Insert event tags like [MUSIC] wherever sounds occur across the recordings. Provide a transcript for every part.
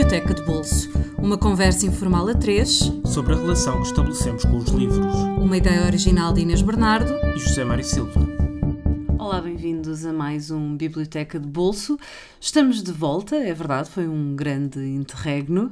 Biblioteca de Bolso, uma conversa informal a três sobre a relação que estabelecemos com os livros. Uma ideia original de Inês Bernardo e José Mário Silva. Olá, bem-vindos a mais um Biblioteca de Bolso. Estamos de volta, é verdade, foi um grande interregno.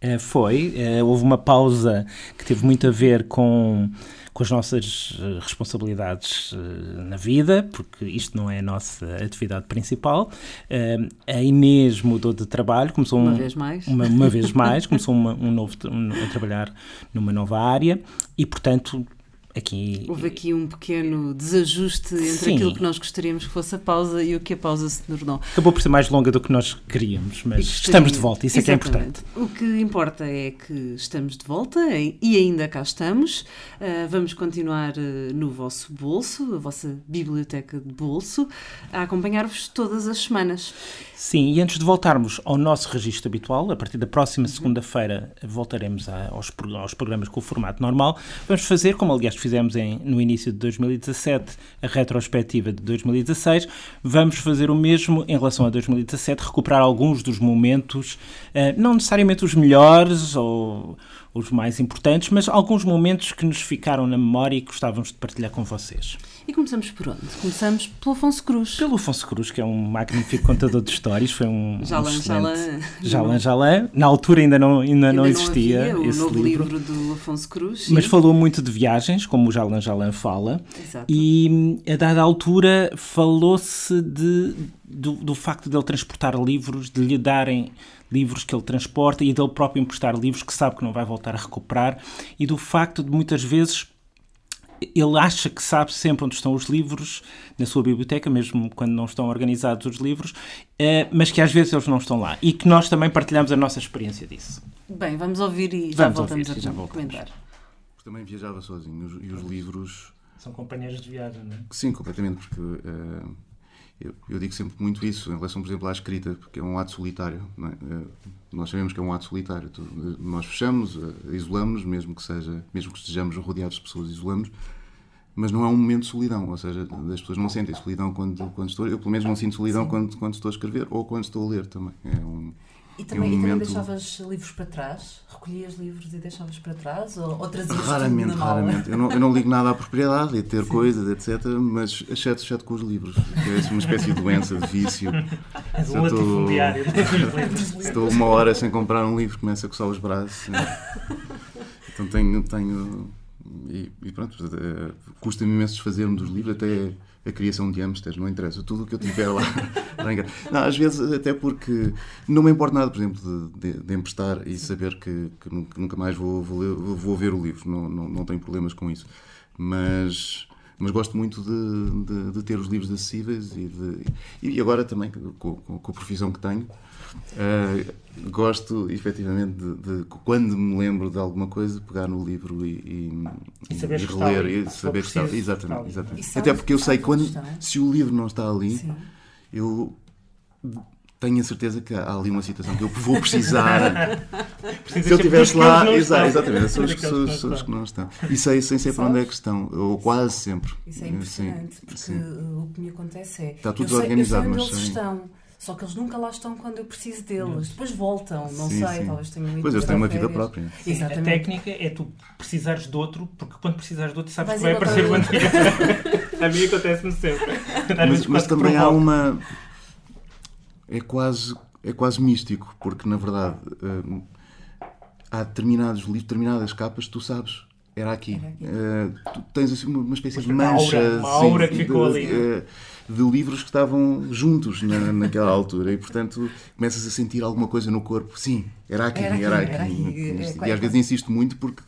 É, foi, é, houve uma pausa que teve muito a ver com com as nossas eh, responsabilidades eh, na vida, porque isto não é a nossa atividade principal. Eh, a Inês mudou de trabalho, começou uma um, vez mais, uma, uma vez [LAUGHS] mais, começou uma, um novo um, a trabalhar numa nova área e, portanto, aqui. Houve aqui um pequeno desajuste entre Sim. aquilo que nós gostaríamos que fosse a pausa e o que a pausa se tornou. Acabou por ser mais longa do que nós queríamos, mas estamos de volta, isso Exatamente. é que é importante. O que importa é que estamos de volta e ainda cá estamos. Uh, vamos continuar uh, no vosso bolso, a vossa biblioteca de bolso, a acompanhar-vos todas as semanas. Sim, e antes de voltarmos ao nosso registro habitual, a partir da próxima uhum. segunda-feira voltaremos a, aos, aos programas com o formato normal. Vamos fazer, como aliás fizemos em, no início de 2017, a retrospectiva de 2016. Vamos fazer o mesmo em relação a 2017, recuperar alguns dos momentos, uh, não necessariamente os melhores ou os mais importantes, mas alguns momentos que nos ficaram na memória e que gostávamos de partilhar com vocês. E começamos por onde? Começamos pelo Afonso Cruz. Pelo Afonso Cruz, que é um magnífico contador de histórias, foi um Jalan um Jalan. Jalan Jalan. Na altura ainda não, ainda, ainda não existia não esse o novo livro. livro do Afonso Cruz. Mas falou muito de viagens, como o Jalan Jalan fala. Exato. E a dada altura falou-se de, do, do facto de ele transportar livros, de lhe darem livros que ele transporta e dele próprio emprestar livros que sabe que não vai voltar a recuperar e do facto de muitas vezes ele acha que sabe sempre onde estão os livros na sua biblioteca, mesmo quando não estão organizados os livros, eh, mas que às vezes eles não estão lá e que nós também partilhamos a nossa experiência disso. Bem, vamos ouvir e já vamos voltamos ouvir, a já comentar. Porque também viajava sozinho e os livros. São companheiros de viagem, não é? Sim, completamente, porque. Uh, eu, eu, digo sempre muito isso em relação, por exemplo, à escrita, porque é um ato solitário. É? Eh, nós sabemos que é um ato solitário. Nós fechamos, isolamos, mesmo que seja, mesmo que estejamos rodeados de pessoas, isolamos, mas não é um momento de solidão. Ou seja, as pessoas não sentem solidão quando, quando estou. Eu, pelo menos, não sinto solidão quando, quando estou a escrever ou quando estou a ler também. É um, e também, um e também deixavas livros para trás? Recolhias livros e deixavas para trás? Ou, ou trazias Raramente, raramente. Eu não, eu não ligo nada à propriedade e ter Sim. coisas, etc. Mas exceto, exceto com os livros. É uma espécie de doença, de vício. És um latifundiário [LAUGHS] Estou uma hora sem comprar um livro, começo a coçar os braços. Então tenho. tenho e, pronto, eh, custa-me imenso desfazer-me dos livros, até a criação de hamsters, não interessa, tudo o que eu tiver lá. [LAUGHS] não, às vezes, até porque não me importa nada, por exemplo, de, de, de emprestar e saber que, que, nunca mais vou, vou, vou, ver o livro, não, não, não tenho problemas com isso. Mas, mas gosto muito de, de, de ter os livros acessíveis e, e agora também, com, com, com a profissão que tenho, Uh, gosto, efetivamente, de, de, quando me lembro de alguma coisa, pegar no livro e, e, e, saber e reler e saber que está ali. Exatamente, exatamente. Até porque eu sei quando, se o livro não está ali, Sim. eu tenho a certeza que há ali uma situação que eu vou precisar. [LAUGHS] se eu estivesse lá, exa exatamente, são os, os que não estão. E sei, sei sempre onde é que estão, ou quase sempre. Isso é impressionante, sim, porque sim. o que me acontece é. Está tudo eu organizado, sei, eu sei mas. Estão só que eles nunca lá estão quando eu preciso deles. Depois voltam, não sim, sei, sim. talvez tenham Pois eles têm uma vida própria. Sim, a técnica é tu precisares de outro, porque quando precisares de outro sabes que vai aparecer o anterior. [LAUGHS] a mim acontece-me sempre. Mas, mas também há uma. É quase, é quase místico, porque na verdade hum, há determinados livros, determinadas capas, tu sabes era aqui. Era aqui. Uh, tu tens assim uma espécie de mancha. Uma aura, uma aura que ficou de, ali. Uh, de livros que estavam juntos na, naquela altura e, portanto, começas a sentir alguma coisa no corpo. Sim, era aqui, era aqui. Era aqui, era aqui. É, e às vezes insisto muito porque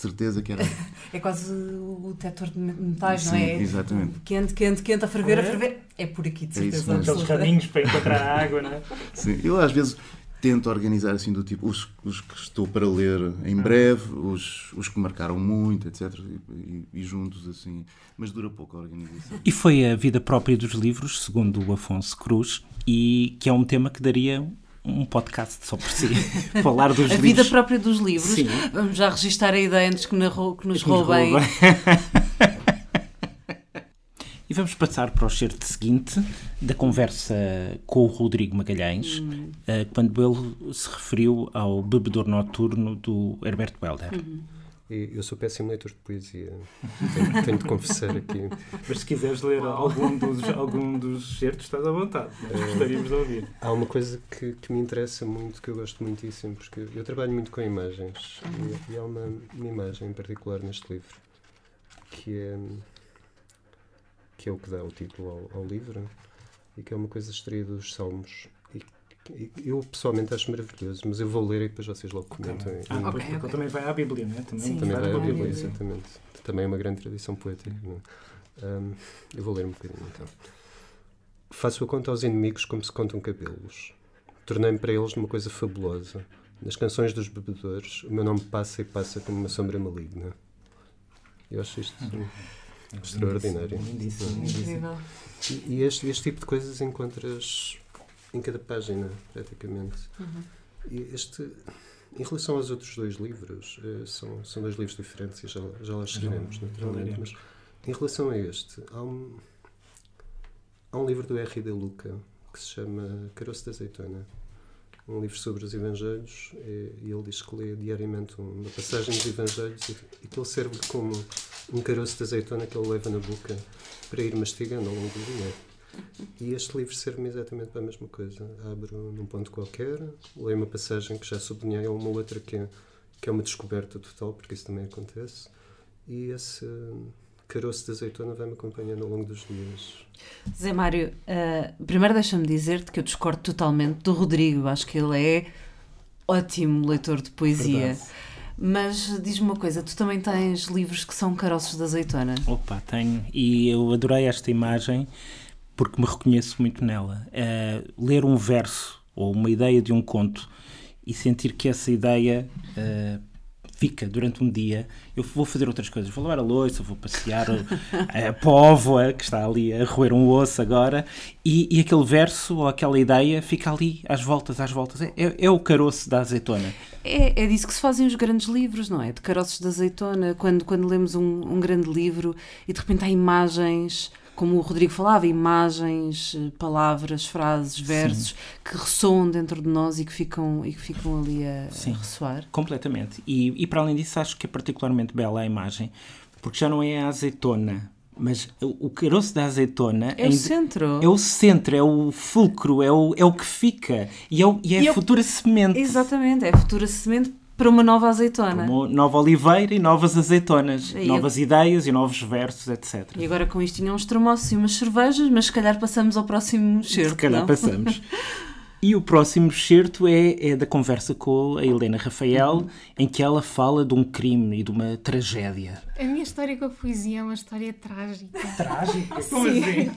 de certeza que era. [LAUGHS] é quase o detector de metais, Sim, não é? Exatamente. Quente, quente, quente, a ferver, a ferver. É por aqui, de é certeza. É Aqueles raminhos para encontrar a água, não é? [LAUGHS] Sim, eu às vezes tento organizar assim do tipo os, os que estou para ler em ah. breve, os, os que marcaram muito, etc. E, e, juntos assim, mas dura pouco a organização. E foi a vida própria dos livros, segundo o Afonso Cruz, e que é um tema que daria um podcast só por si, [LAUGHS] falar dos a livros. A vida própria dos livros. Sim. Vamos já registrar a ideia antes que, que nos roubem. [LAUGHS] E vamos passar para o certo seguinte da conversa com o Rodrigo Magalhães, uhum. quando ele se referiu ao bebedor noturno do Herbert Welder. Uhum. Eu sou péssimo leitor de poesia, tenho, tenho de confessar aqui. Mas se quiseres ler algum dos, algum dos certos, estás à vontade. É, gostaríamos de ouvir. Há uma coisa que, que me interessa muito, que eu gosto muitíssimo, porque eu trabalho muito com imagens, e, e há uma, uma imagem em particular neste livro, que é, que é o que dá o título ao, ao livro, e que é uma coisa extraída dos Salmos, eu pessoalmente acho maravilhoso, mas eu vou ler e depois vocês logo comentam. Okay. Ah, okay, okay. também vai à Bíblia, não é? Também, Sim, também vai à Bíblia, Bíblia, exatamente. Também é uma grande tradição poética. É? Um, eu vou ler um bocadinho então. Faço a conta aos inimigos como se contam cabelos. Tornei-me para eles numa coisa fabulosa. Nas canções dos bebedores, o meu nome passa e passa como uma sombra maligna. Eu acho isto hum. extraordinário. Lindíssimo, lindíssimo. E, e este, este tipo de coisas encontras em cada página, praticamente. Uhum. E este, em relação aos outros dois livros, eh, são, são dois livros diferentes e já, já lá chegaremos, naturalmente. Mas em relação a este, há um, há um livro do R. de Luca que se chama Caroço da Azeitona. Um livro sobre os Evangelhos, e, e ele diz que lê diariamente uma passagem dos Evangelhos e, e que ele serve como um caroço de azeitona que ele leva na boca para ir mastigando ao longo do dia. E este livro serve-me exatamente para a mesma coisa. Abro num ponto qualquer, leio uma passagem que já sublinhei, ou uma outra que é, que é uma descoberta total, porque isso também acontece, e esse caroço de azeitona vai-me acompanhando ao longo dos dias. Zé Mário, uh, primeiro deixa-me dizer-te que eu discordo totalmente do Rodrigo. Acho que ele é ótimo leitor de poesia. Verdade. Mas diz-me uma coisa, tu também tens livros que são caroços de azeitona? Opa, tenho. E eu adorei esta imagem porque me reconheço muito nela. Uh, ler um verso ou uma ideia de um conto e sentir que essa ideia uh, fica durante um dia. Eu vou fazer outras coisas, vou lavar a louça, vou passear a póvoa que está ali a roer um osso agora, e, e, aquele verso ou aquela ideia fica ali às voltas, às voltas. É, é, é o caroço da azeitona. É, é disso que se fazem os grandes livros, não é? De caroços de azeitona, quando, quando lemos um, um grande livro e de repente há imagens como o Rodrigo falava, imagens, eh, palavras, frases, versos Sim. que ressoam dentro de nós e que ficam, e que ficam ali a, Sim, a ressoar. Completamente. E, e para além disso, acho que é particularmente bela a imagem, porque já não é a azeitona, mas o caroço da azeitona é o centro. É o centro, é o fulcro, é o, é o que fica e é, o, e é e a futura semente. Exatamente, é a futura semente para uma nova azeitona. Uma nova oliveira e novas azeitonas, e novas eu... ideias e novos versos, etc. E agora com isto tinha uns termossos e umas cervejas, mas se calhar passamos ao próximo certo. Se calhar não? passamos. [LAUGHS] E o próximo excerto é, é da conversa com a Helena Rafael, uhum. em que ela fala de um crime e de uma tragédia. A minha história com a poesia é uma história trágica. Trágica? Como assim?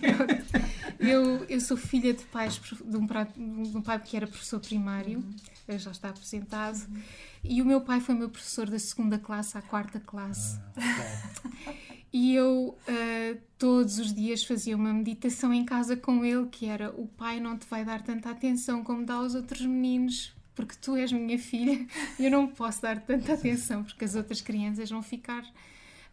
[LAUGHS] Eu, eu sou filha de pais de um, de um pai que era professor primário, uhum. já está aposentado, uhum. e o meu pai foi meu professor da segunda classe à quarta classe. Ah, [LAUGHS] e eu uh, todos os dias fazia uma meditação em casa com ele, que era o pai não te vai dar tanta atenção como dá aos outros meninos, porque tu és minha filha e [LAUGHS] eu não posso dar tanta atenção, porque as outras crianças vão ficar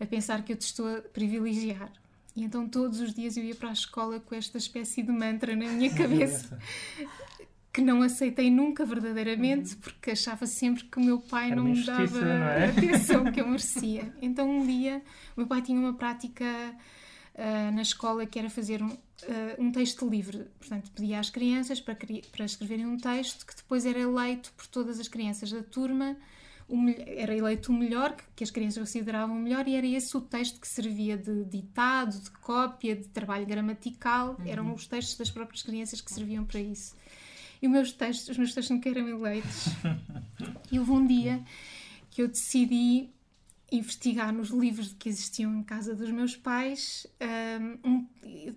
a pensar que eu te estou a privilegiar. E então todos os dias eu ia para a escola com esta espécie de mantra na minha cabeça [LAUGHS] que não aceitei nunca verdadeiramente porque achava sempre que o meu pai não me dava não é? a atenção que eu merecia. Então um dia o meu pai tinha uma prática uh, na escola que era fazer um, uh, um texto livre. Portanto, pedia às crianças para, para escreverem um texto que depois era eleito por todas as crianças da turma. Era eleito o melhor, que as crianças consideravam o melhor, e era esse o texto que servia de ditado, de cópia, de trabalho gramatical. Uhum. Eram os textos das próprias crianças que serviam para isso e os meus textos, os meus textos nunca eram eleitos. [LAUGHS] e houve um dia que eu decidi investigar nos livros que existiam em casa dos meus pais, um,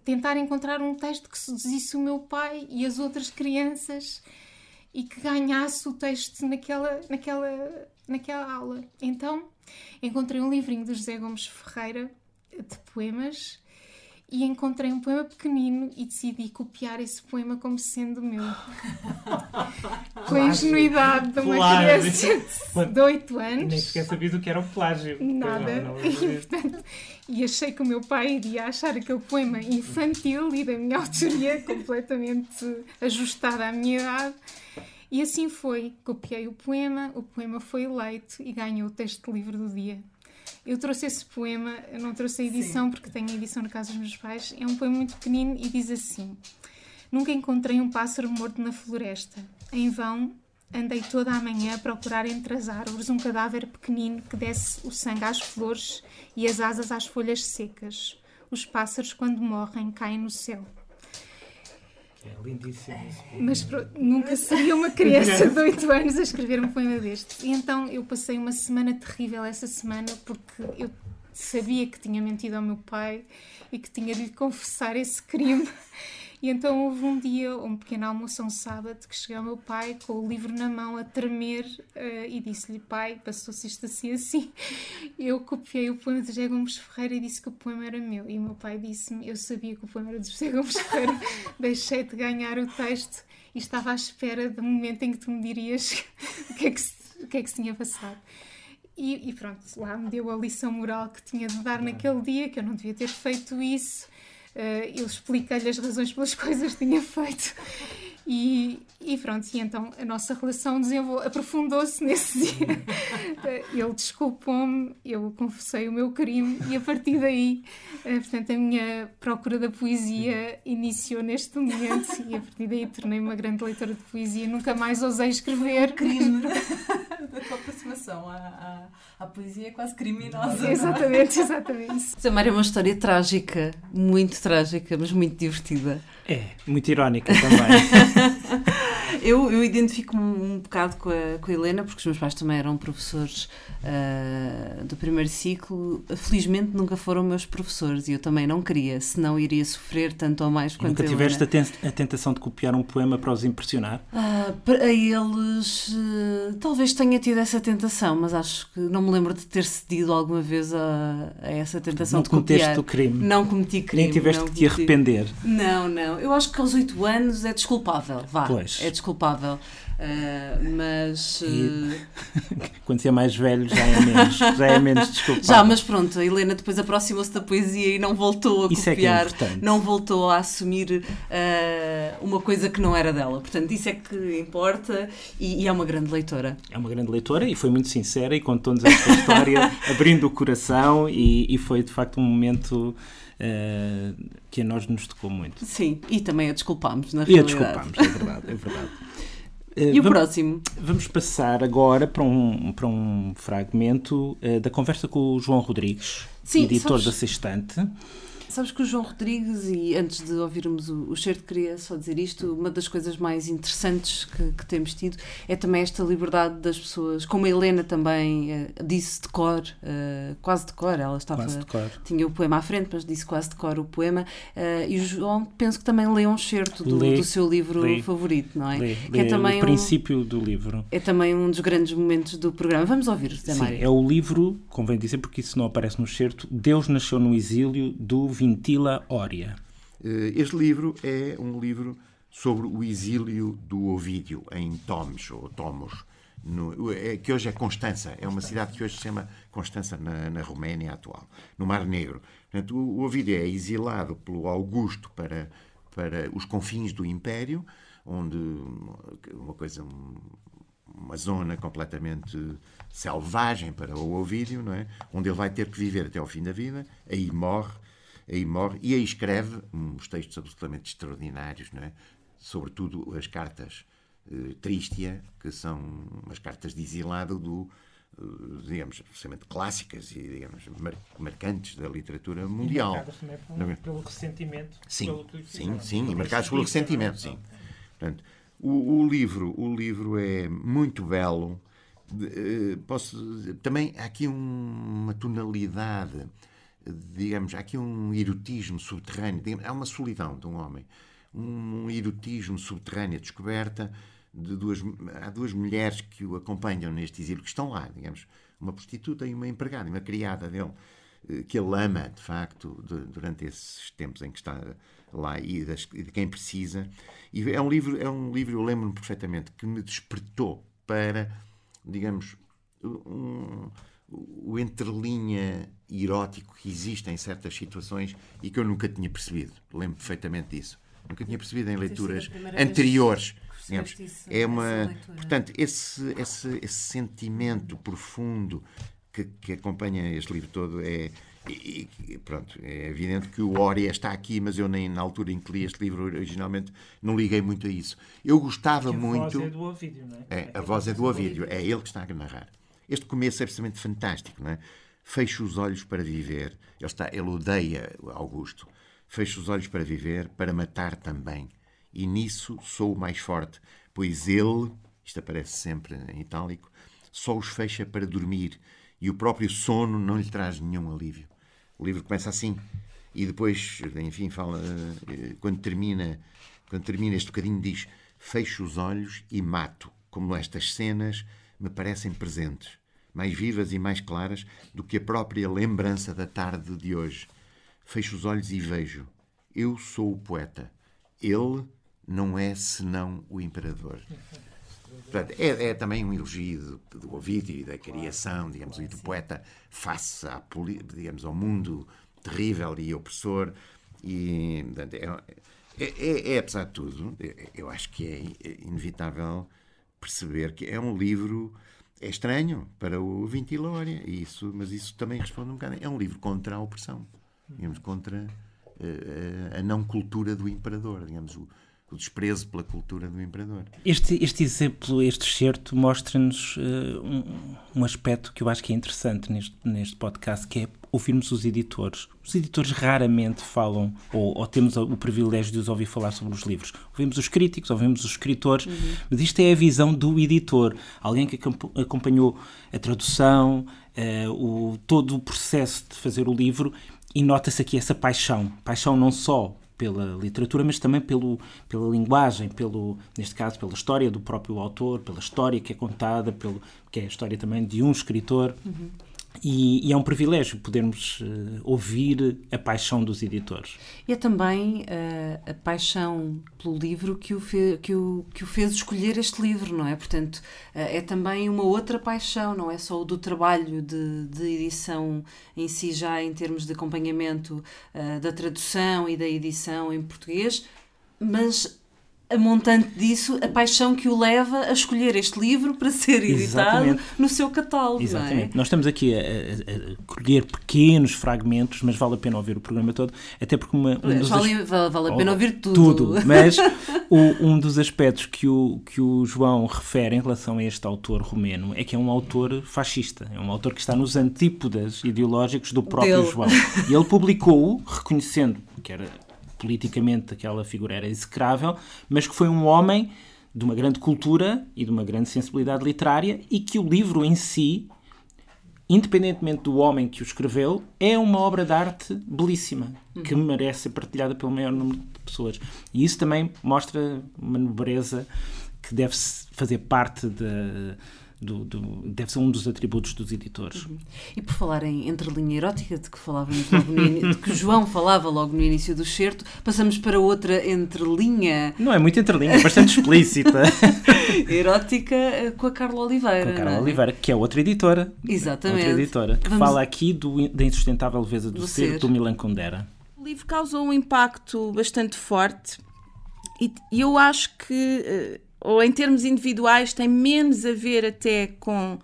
tentar encontrar um texto que seduzisse o meu pai e as outras crianças e que ganhasse o texto naquela, naquela, naquela aula. Então encontrei um livrinho do José Gomes Ferreira de poemas e encontrei um poema pequenino e decidi copiar esse poema como sendo meu. [LAUGHS] Com a ingenuidade de uma Plágio. criança de [LAUGHS] 8 Nem anos. sequer sabias o que era um plágio. Nada. Não, não, [LAUGHS] E, portanto, e achei que o meu pai iria achar aquele poema infantil e da minha autoria completamente ajustada à minha idade. E assim foi. Copiei o poema, o poema foi eleito e ganhou o texto de livro do dia. Eu trouxe esse poema, não trouxe a edição porque tenho a edição na casa dos meus pais. É um poema muito pequenino e diz assim: Nunca encontrei um pássaro morto na floresta. Em vão, andei toda a manhã a procurar entre as árvores um cadáver pequenino que desse o sangue às flores e as asas às folhas secas. Os pássaros, quando morrem, caem no céu. É lindíssimo isso. Mas pronto, nunca seria uma criança de [LAUGHS] 8 anos a escrever um poema deste. E então eu passei uma semana terrível essa semana porque eu sabia que tinha mentido ao meu pai e que tinha de lhe confessar esse crime. E então houve um dia, um pequeno almoço, um sábado, que cheguei ao meu pai com o livro na mão a tremer eh, e disse-lhe: Pai, passou-se isto assim assim. [LAUGHS] Eu copiei o poema de José Gomes Ferreira e disse que o poema era meu. E o meu pai disse-me: Eu sabia que o poema era de José Gomes Ferreira, [LAUGHS] deixei de ganhar o texto e estava à espera do momento em que tu me dirias [LAUGHS] o que é que se, o que é que se tinha passado. E, e pronto, lá me deu a lição moral que tinha de dar naquele dia, que eu não devia ter feito isso. Eh, eu expliquei-lhe as razões pelas [LAUGHS] coisas que tinha feito. E, e pronto, e então a nossa relação aprofundou-se nesse dia. Eh, [LAUGHS] Ele desculpou-me, eu confessei o meu crime e a partir daí, eh, portanto, a minha procura da poesia iniciou neste momento e a partir daí tornei-me uma grande leitora de poesia. Nunca mais ousei escrever. crime [LAUGHS] [LAUGHS] da tua aproximação à, à, à poesia quase criminosa. Exatamente, exatamente. [LAUGHS] Samara é uma história trágica, muito trágica, mas muito divertida. É, muito irónica também. [LAUGHS] Eu, eu identifico-me um bocado com a, com a Helena, porque os meus pais também eram professores ah, do primeiro ciclo. Felizmente nunca foram meus professores e eu também não queria, senão iria sofrer tanto ou mais quanto Nunca a tiveste a, ten- a tentação de copiar um poema para os impressionar? Ah, para eles, eh, talvez tenha tido essa tentação, mas acho que não me lembro de ter cedido alguma vez a, a essa tentação não de cometeste copiar. o crime. Não cometi crime. Nem tiveste não que te arrepender. Não, não. Eu acho que aos 8 anos é desculpável. Vá. Pois. É desculpável. Ah, mas. E- eh, [LAUGHS] Quando se é mais velho já é menos, já é menos desculpável. já, mas pronto, a Helena depois aproximou-se da poesia e não voltou a Isso é é copiar, importante. não voltou a assumir ah, uma coisa que não era dela. Portanto, isso é que importa e, e é uma grande leitora. É uma grande leitora e foi muito sincera e contou-nos esta história [LAUGHS] abrindo o coração e, e foi de facto um momento que a nós nos tocou muito. Sim, e também a desculpámos, na E a realidade. desculpámos, é verdade, é verdade. Eh, [LAUGHS] E o vamos, próximo? vamos passar agora para um, para um fragmento eh, da conversa com o João Rodrigues, Sim, editor sabes- da Sextante. Sabes que o João Rodrigues, e antes de ouvirmos o, o certo, queria só dizer isto: uma das coisas mais interessantes que, que temos tido é também esta liberdade das pessoas, como a Helena também eh, disse de cor, eh, quase de cor, ela estava. Quase de cor. Tinha o poema à frente, mas disse quase de cor o poema. eh, e o João, penso que também lê um certo do, do seu livro lê. favorito, não é? Lê, que é lê também o um, princípio do livro. é também um dos grandes momentos do programa. Vamos ouvir, Zé Sim, Mário. é o livro, convém dizer porque isso não aparece no certo, Deus nasceu no exílio, do Vintila Ória. Eh, Este livro é um livro sobre o exílio do Ovídio em Tomos, ou Tomos, no- é- que hoje é Constança, é uma cidade que hoje se chama Constança na, na Roménia atual, no Mar Negro. Portanto, o, o Ovídio é exilado pelo Augusto para, para os confins do Império, onde uma coisa, um- uma zona completamente selvagem para o Ovídio, não é? Onde ele vai ter que viver até ao fim da vida, aí morre, aí morre e aí escreve uns textos absolutamente extraordinários, não é? Sobretudo as cartas eh, Tristia, que são as cartas de exilado do eh, digamos, absolutamente clássicas e, digamos, mar- marcantes da literatura mundial. Não é? pelo ressentimento. Sim, sim, sim, e marcados pelo ressentimento, sim. Portanto, o, o livro, o livro é muito belo. De- eh, posso também há aqui um- uma tonalidade, digamos, há aqui um erotismo subterrâneo. digamos, há uma solidão de um homem, um erotismo subterrâneo, descoberta de duas há duas mulheres que o acompanham neste exílio que estão lá, digamos, uma prostituta e uma empregada, uma criada dele. eh, que ele ama, de facto, de, durante esses tempos em que está lá e, das, e de quem precisa. E é um livro, é um livro, eu lembro-me perfeitamente, que me despertou para, digamos, um, o entrelinha erótico que existe em certas situações e que eu nunca tinha percebido. Lembro perfeitamente disso. Nunca tinha percebido em leituras anteriores. Digamos, é uma, portanto, esse, esse, esse sentimento profundo que, que acompanha este livro todo é, e, e, pronto, é evidente que o Oria está aqui, mas eu nem na altura em que li este livro originalmente não liguei muito a isso. Eu gostava a muito. A voz é do Ovídio, não é? é a voz é do Ovídio, é ele que está a narrar. Este começo é absolutamente fantástico, não é? Feche os olhos para viver. Ele, está, ele odeia Augusto. Feche os olhos para viver, para matar também e nisso sou o mais forte, pois ele, isto aparece sempre em itálico, só os fecha para dormir e o próprio sono não lhe traz nenhum alívio. O livro começa assim e depois, enfim, fala eh, quando termina, quando termina este bocadinho diz: fecho os olhos e mato, como estas cenas me parecem presentes, mais vivas e mais claras do que a própria lembrança da tarde de hoje. Fecho os olhos e vejo. Eu sou o poeta. Ele não é senão o imperador. Portanto, é, é, também um elogio do, do Ovídio e da criação, digamos, e do poeta face à, digamos, ao mundo terrível e opressor. E, portanto, é, é, é, é, apesar de tudo, eu acho que é inevitável perceber que é um livro é estranho para o Vintilória, isso, mas isso também responde um bocado. É um livro contra a opressão, digamos, contra a, eh, a não cultura do imperador, digamos, o, o desprezo pela cultura do imperador. Este, este exemplo, este excerto, mostra-nos uh, um, um, aspecto que eu acho que é interessante neste, neste podcast, que é ouvirmos os editores. Os editores raramente falam, ou, ou, temos o privilégio de os ouvir falar sobre os livros. Ouvimos os críticos, ouvimos os escritores, uhum. mas isto é a visão do editor, alguém que acompanhou a tradução, uh, o, todo o processo de fazer o livro, e nota-se aqui essa paixão. Paixão não só pela literatura, mas também pelo, pela linguagem, pelo, neste caso pela história do próprio autor, pela história que é contada, pelo, que é a história também de um escritor. Uhum. E, e, é um privilégio podermos uh, ouvir a paixão dos editores. E é também uh, a paixão pelo livro que o, fe, que, o, que o fez escolher este livro, não é? Portanto, uh, é também uma outra paixão, não é só o do trabalho de, de edição em si, já em termos de acompanhamento da tradução e da edição em português, mas a montante disso, a paixão que o leva a escolher este livro para ser editado Exatamente. no seu catálogo. É? Exatamente. É? Nós estamos aqui a, a, a, colher pequenos fragmentos, mas vale a pena ouvir o programa todo, até porque uma, um dos vale, as... vale, a pena ouvir tudo. Tudo, mas [LAUGHS] o, um dos aspectos que o, que o João refere em relação a este autor romeno é que é um autor fascista, é um autor que está nos antípodas ideológicos do próprio Dele. João. E ele publicou-o reconhecendo que era politicamente aquela figura era execrável, mas que foi um homem de uma grande cultura e de uma grande sensibilidade literária e que o livro em si, independentemente do homem que o escreveu, é uma obra de arte belíssima, que uhum. merece ser partilhada pelo maior número de pessoas. E isso também mostra uma nobreza que deve fazer parte de, do, do, deve ser um dos atributos dos editores. Uhum. E por falar em entrelinha erótica, de que falávamos logo no de que João falava logo no início do certo, passamos para outra entrelinha. Não é muito entrelinha, é bastante explícita. [LAUGHS] erótica eh, com a Carla Oliveira. Com a Carla é? Outra que é outra editora. Exatamente. Outra editora, que Vamos... fala aqui do, da insustentável leveza do, do ser, ser, do Milan Kundera. O livro causou um impacto bastante forte e eu acho que eh, ou em termos individuais, tem menos a ver até com uh,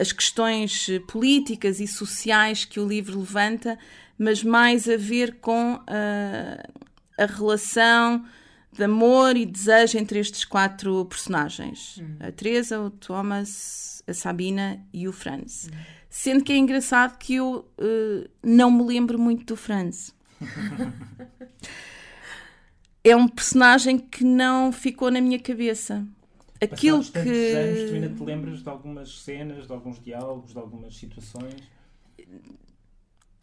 as questões políticas e sociais que o livro levanta, mas mais a ver com uh, a relação de amor e desejo entre estes quatro personagens: uhum. a Teresa, o Thomas, a Sabina e o Franz. Uhum. Sendo que é engraçado que eu uh, não me lembro muito do Franz. [LAUGHS] é um personagem que não ficou na minha cabeça. Aquilo que. Anos, tu ainda te lembras de algumas cenas, de alguns diálogos, de algumas situações?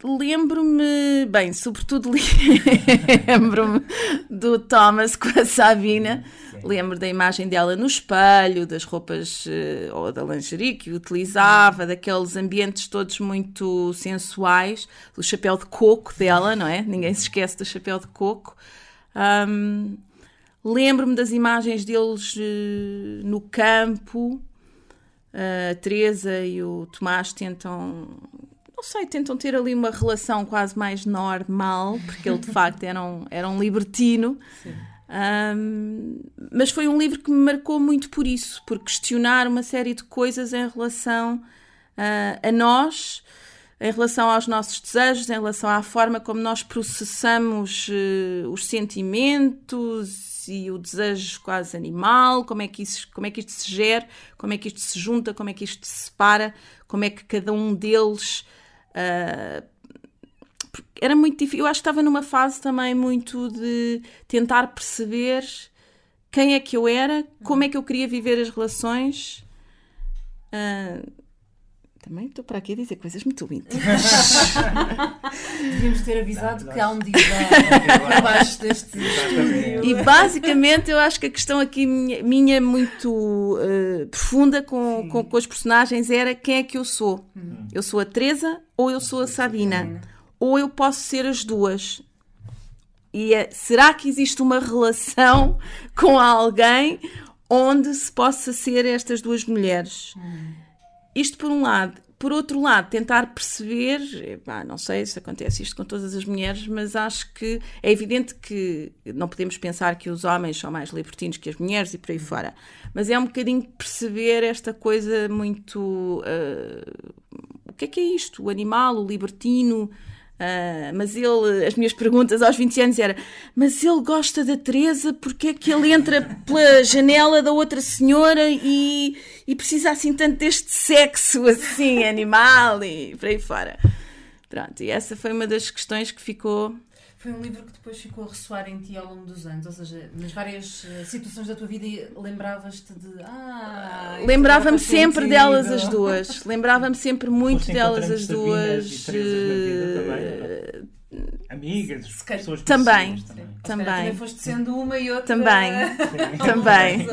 Lembro-me, bem, sobretudo [LAUGHS] lembro-me do Thomas com a Sabina, Lembro da imagem dela no espelho, das roupas eh, ou da lingerie que utilizava, daqueles ambientes todos muito sensuais, do chapéu de coco dela, não é? Ninguém se esquece do chapéu de coco. Um, Lembro-me das imagens deles eh, no campo. a Teresa e o Tomás tentam não sei, tentam ter ali uma relação quase mais normal, porque ele de [LAUGHS] facto era um, era um libertino. Um, mas foi um livro que me marcou muito por isso, por questionar uma série de coisas em relação uh, a nós, em relação aos nossos desejos, em relação à forma como nós processamos uh, os sentimentos e o desejo quase animal, como é, que isso, como é que isto se gera, como é que isto se junta, como é que isto se separa, como é que cada um deles Uh, era muito difícil. Eu acho que estava numa fase também muito de tentar perceber quem é que eu era, como é que eu queria viver as relações. Uh, também estou para aqui a dizer coisas muito íntimas. [LAUGHS] Devíamos ter avisado que há um divã abaixo deste estúdio. E basicamente eu acho que a questão aqui minha, minha muito uh, profunda com, com, com, os personagens era quem é que eu sou. Hum. Eu sou a Teresa ou eu sou a Sabina. Ou eu posso ser as duas. E é, será que existe uma relação [LAUGHS] com alguém onde se possa ser estas duas mulheres? Hum. Isto por um lado. Por outro lado, tentar perceber, não sei se acontece isto com todas as mulheres, mas acho que é evidente que não podemos pensar que os homens são mais libertinos que as mulheres e por aí fora. Mas é um bocadinho perceber esta coisa muito. Uh, o que é que é isto? O animal, o libertino, Uh, mas ele, as minhas perguntas aos 20 anos era: mas ele gosta da Teresa, porque é que ele entra pela janela da outra senhora e, e precisa assim tanto deste sexo assim, animal e por aí fora. Pronto, e essa foi uma das questões que ficou foi um livro que depois ficou a ressoar em ti ao longo dos anos, ou seja, nas várias eh, situações da tua vida lembravas-te de. Ah, Lembrava-me sempre delas as duas. Lembrava-me sempre muito delas as duas. Uh... Amigas, pessoas também, também. Também. também foste sendo uma e outra. Também, [LAUGHS] também.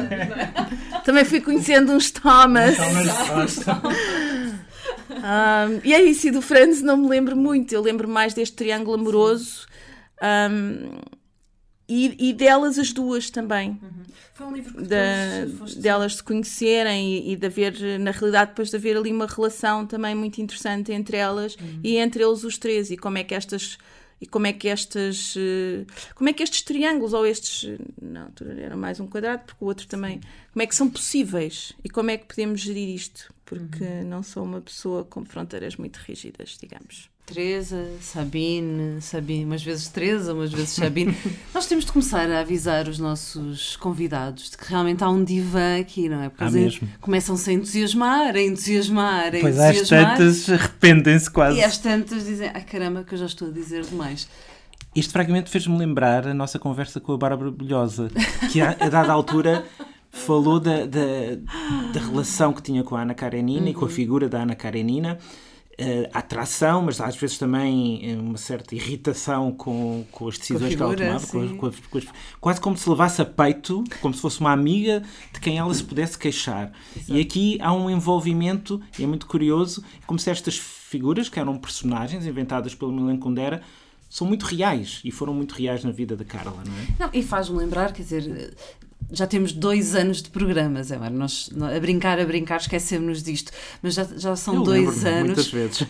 também fui conhecendo uns Thomas. [LAUGHS] um, e é isso, e do Franz não me lembro muito. Eu lembro mais deste triângulo amoroso um, e, e, delas as duas também. Uhum. Foi um livro que depois delas se conhecerem e, e, de haver, na realidade, depois de haver ali uma relação também muito interessante entre elas uhum. e entre eles os três, e como é que estas e como é que estas eh, como é que estes triângulos ou estes não era mais um quadrado porque o outro também como é que são possíveis e como é que podemos gerir isto porque uhum. não sou uma pessoa com fronteiras muito rígidas digamos Teresa, Sabine, Sabine, umas vezes Teresa, umas vezes Sabine. [LAUGHS] Nós temos de começar a avisar os nossos convidados de que realmente há um divã aqui, não é? Porque eles começam-se a entusiasmar, a entusiasmar, a pois entusiasmar. Pois às tantas arrependem-se quase. E às tantas dizem, ai caramba, que eu já estou a dizer demais. Este fragmento fez-me lembrar a nossa conversa com a Bárbara Bulhosa, que a, a dada altura falou da, da, da, relação que tinha com a Ana Karenina uhum. e com a uhum. figura da Ana Karenina atração, mas às vezes também eh, uma certa irritação com, com as decisões com figura, que ela tomava, com as, com as, quase como se levasse a peito, como se fosse uma amiga de quem ela se pudesse queixar. Exato. E aqui há um envolvimento, e é muito curioso, como se estas figuras, que eram personagens inventadas pelo Milan Kundera, são muito reais e foram muito reais na vida da Carla, não é? Não, e faz-me lembrar, quer dizer, já temos dois anos de programas, é, nós a brincar, a brincar, esquecemos disto, mas já, já são Eu dois anos. Muitas vezes. Uh,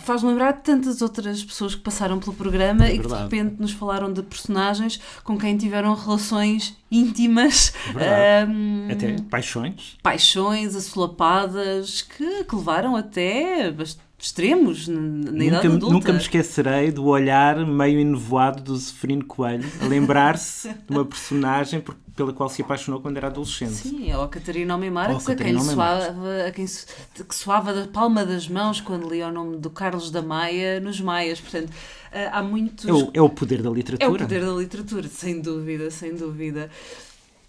[LAUGHS] Faz-me lembrar de tantas outras pessoas que passaram pelo programa é e que de repente nos falaram de personagens com quem tiveram relações íntimas. É um, até paixões. Paixões assolapadas que, que levaram até bastante extremos na, nunca, idade adulta. Nunca me esquecerei do olhar meio enevoado do Zeferino Coelho a lembrar-se [LAUGHS] de uma personagem pela qual se apaixonou quando era adolescente. Sim, ou a Catarina Almemarques, a quem, soava, a quem que soava da palma das mãos quando lia o nome do Carlos da Maia nos Maias. Portanto, eh, há muitos... É o, é o poder da literatura. É o poder da literatura, sem dúvida, sem dúvida.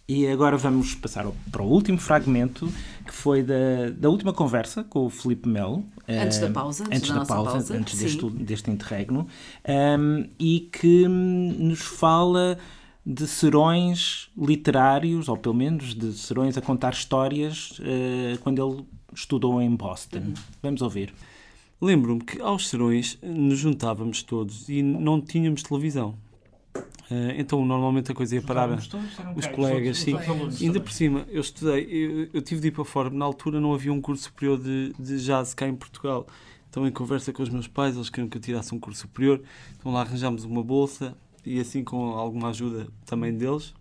E agora vamos passar para o último fragmento, que foi da, da última conversa com o Felipe Melo. Antes da pausa. Antes, da, da pausa, pausa, antes deste, deste interregno. Um, e que nos fala de serões literários, ou pelo menos de serões a contar histórias, uh, quando ele estudou em Boston. Vamos ouvir. Lembro-me que aos serões nos juntávamos todos e não tínhamos televisão. Uh, então, normalmente a coisa ia parar os colegas, sim. Ainda por cima, eu estudei, eu, eu tive de ir para fora, na altura não havia um curso superior de, de jazz cá em Portugal. Então, em conversa com os meus pais, eles queriam que eu tirasse um curso superior. Então, lá arranjámos uma bolsa e, assim, com alguma ajuda também deles,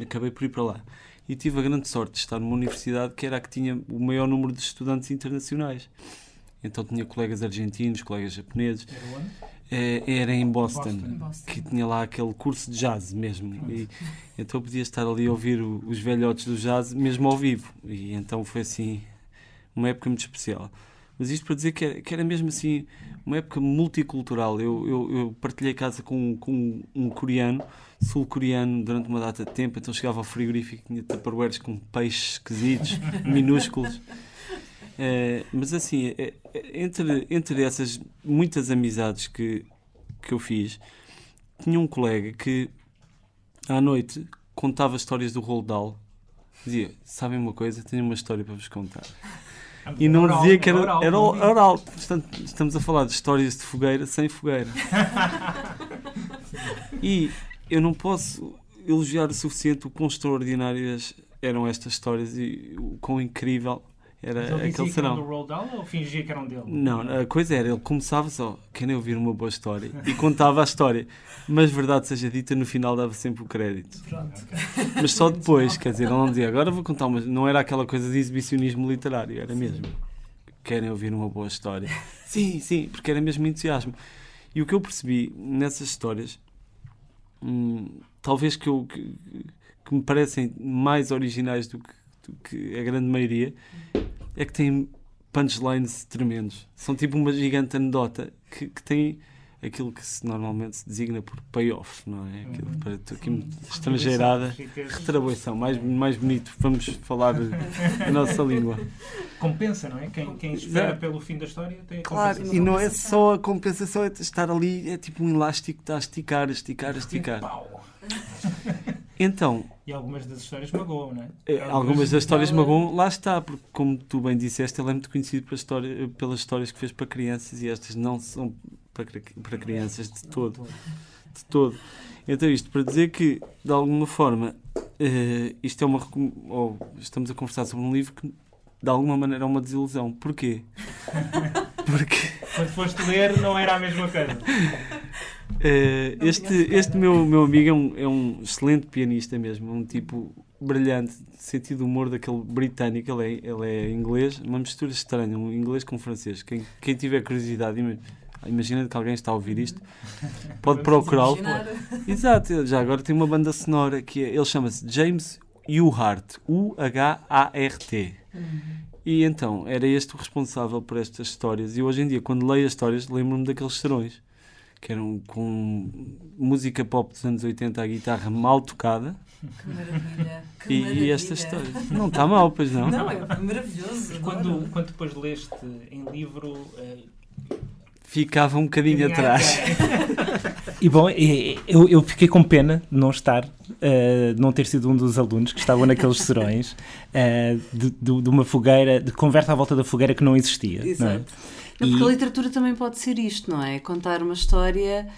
acabei por ir para lá. E tive a grande sorte de estar numa universidade que era a que tinha o maior número de estudantes internacionais. Então, tinha colegas argentinos, colegas japoneses. Era onde? É, era em Boston, Boston, que tinha lá aquele curso de jazz mesmo. E, então podia estar ali a ouvir os velhotes do jazz mesmo ao vivo. E então foi assim uma época muito especial. Mas isto para dizer que era, que era mesmo assim uma época multicultural. Eu, eu, eu partilhei casa com, com um coreano, sul-coreano, durante uma data de tempo. Então chegava ao frigorífico e tinha tupperwares com peixes esquisitos, [LAUGHS] minúsculos. É, mas assim, é, é, entre, entre essas muitas amizades que, que eu fiz, tinha um colega que à noite contava histórias do Roald Dahl. Dizia: Sabem uma coisa? Tenho uma história para vos contar. E não oral, dizia que era oral. Era oral. Portanto, estamos a falar de histórias de fogueira sem fogueira. [LAUGHS] e eu não posso elogiar o suficiente o quão extraordinárias eram estas histórias e o quão incrível era Mas ele aquele serão. do Roald Dahl ou fingia que eram dele? Não, a coisa era, ele começava só, querem ouvir uma boa história, e contava a história. Mas verdade seja dita, no final dava sempre o crédito. Pronto. [LAUGHS] Mas só depois, quer dizer, ele não dizia, agora vou contar uma. Não era aquela coisa de exibicionismo literário, era mesmo. Querem ouvir uma boa história. Sim, sim, porque era mesmo entusiasmo. E o que eu percebi nessas histórias, hum, talvez que, eu, que, que me parecem mais originais do que que a grande maioria, é que tem punchlines tremendos. São tipo uma gigante anedota que, que tem aquilo que se normalmente se designa por payoff, não é? Aquilo uhum. para tu, aqui, estrangeirada, retribuição, mais, mais bonito, vamos falar [LAUGHS] a nossa língua. Compensa, não é? Quem, quem espera é. pelo fim da história tem a Claro, e não é só a compensação, é estar ali, é tipo um elástico que está a esticar, a esticar, a esticar. [LAUGHS] Então. E algumas das histórias magoam, não é? é algumas das histórias magoam, lá está, porque como tu bem disseste, ele é muito conhecido pelas, história, pelas histórias que fez para crianças e estas não são para, para crianças de todo. De todo. Então, isto para dizer que, de alguma forma, uh, isto é uma. Ou estamos a conversar sobre um livro que, de alguma maneira, é uma desilusão. Porquê? [LAUGHS] Porque. Quando foste ler, não era a mesma coisa. Uh, este este meu, meu amigo é um, é um excelente pianista mesmo, um tipo brilhante, sentido de humor daquele britânico. Ele é, ele é inglês, uma mistura estranha, um inglês com francês. Quem, quem tiver curiosidade, imagina que alguém está a ouvir isto, pode procurá-lo. Exato, já agora tem uma banda sonora que é, ele chama-se James Uhart, U-H-A-R-T. Uhum. E então, era este o responsável por estas histórias. E hoje em dia, quando leio as histórias, lembro-me daqueles serões que eram com música pop dos anos 80 à guitarra mal tocada. Que maravilha! Que e, maravilha. esta história. Não está mal, pois não? Não, é maravilhoso. Quando, quando depois leste em livro. Uh, Ficava um bocadinho atrás. [LAUGHS] [LAUGHS] e bom, eu, eu fiquei com pena de não estar, uh, de não ter sido um dos alunos que estavam naqueles serões, uh, de, de, de, uma fogueira, de conversa à volta da fogueira que não existia. Exato. Não é? Não, porque e... a literatura também pode ser isto, não é? Contar uma história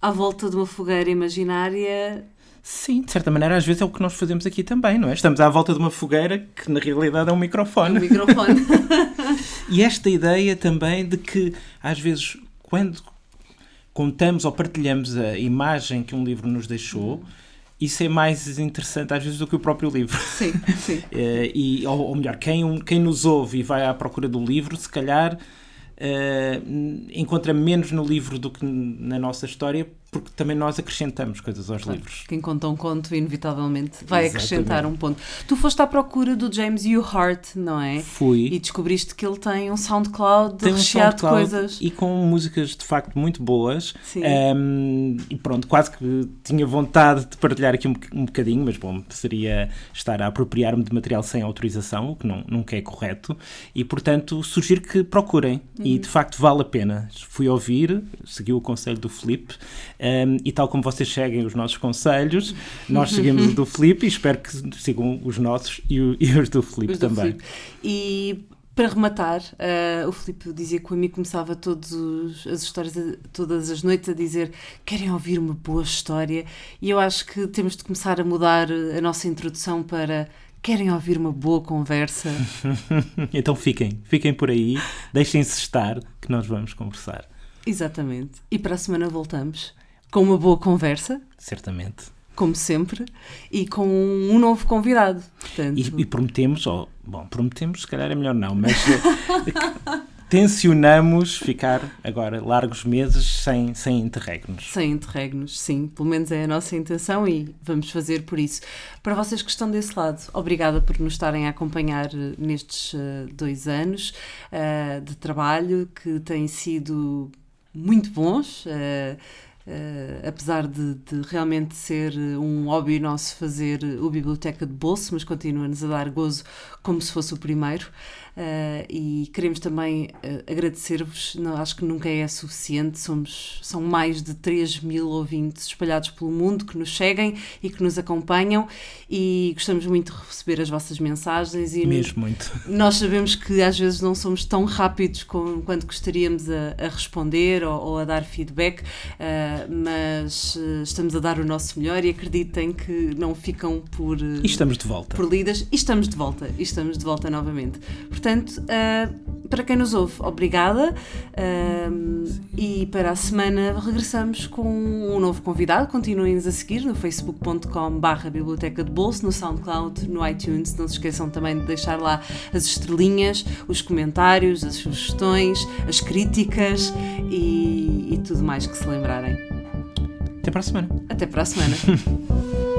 à volta de uma fogueira imaginária. Sim, de certa maneira, às vezes é o que nós fazemos aqui também, não é? Estamos à volta de uma fogueira que na realidade é um microfone. É um microfone. [LAUGHS] e esta ideia também de que, às vezes, quando contamos ou partilhamos a imagem que um livro nos deixou. Isso é mais interessante às vezes do que o próprio livro. Sim, sim. [LAUGHS] Eh, e, ou, ou melhor, quem, quem nos ouve e vai à procura do livro, se calhar encontra menos no livro do que na nossa história, porque também nós acrescentamos coisas aos claro. livros. Quem conta um conto, inevitavelmente, vai Exatamente. acrescentar um ponto. Tu foste à procura do James Uhart, não é? Fui. E descobriste que ele tem um SoundCloud tem recheado um SoundCloud de coisas. E com músicas de facto muito boas. Sim. Um, e pronto, quase que tinha vontade de partilhar aqui um, um bocadinho, mas bom, seria estar a apropriar-me de material sem autorização, o que não, nunca é correto. E portanto, sugiro que procurem. E de facto vale a pena. Fui ouvir, segui o conselho do Felipe um, e tal como vocês seguem os nossos conselhos, nós seguimos o do Felipe e espero que sigam os nossos e, o, e os do Felipe também. Filipe. E para rematar, uh, o Filipe dizia que o amigo começava todos os, as histórias, todas as noites, a dizer querem ouvir uma boa história, e eu acho que temos de começar a mudar a nossa introdução para querem ouvir uma boa conversa. [LAUGHS] então fiquem, fiquem por aí, deixem-se estar, que nós vamos conversar. Exatamente. E para a semana voltamos com uma boa conversa. Certamente como sempre, e com um novo convidado. Portanto... E, e prometemos, ou, bom, prometemos, se calhar é melhor não, mas eh, [LAUGHS] tensionamos ficar agora largos meses sem, sem interregnos. Sem interregnos, sim. Pelo menos é a nossa intenção e vamos fazer por isso. Para vocês que estão desse lado, obrigada por nos estarem a acompanhar eh, nestes uh, dois anos uh, de trabalho que têm sido muito bons. Uh, Uh, apesar de, de, realmente ser um hobby nosso fazer o Biblioteca de Bolso, mas continua-nos a dar gozo como se fosse o primeiro. Uh, e queremos também uh, agradecer-vos, acho que nunca é suficiente, somos, são mais de 3 mil ouvintes espalhados pelo mundo que nos seguem e que nos acompanham e gostamos muito de receber as vossas mensagens. E Mesmo muito. [LAUGHS] Nós sabemos que às vezes não somos tão rápidos como, quanto gostaríamos a, a responder ou, ou, a dar feedback, uh, mas estamos a dar o nosso melhor e acreditem que não ficam por... e estamos de volta. Por lidas e estamos de volta, e estamos de volta novamente. Portanto, uh, para quem nos ouve, obrigada. Uh, e para a semana regressamos com um novo convidado. Continuem-nos a seguir no facebook.com/barra Biblioteca de Bolso, no SoundCloud, no iTunes. Não se esqueçam também de deixar lá as estrelinhas, os comentários, as sugestões, as críticas e, e tudo mais que se lembrarem. Até para a semana. Até para a semana. [LAUGHS]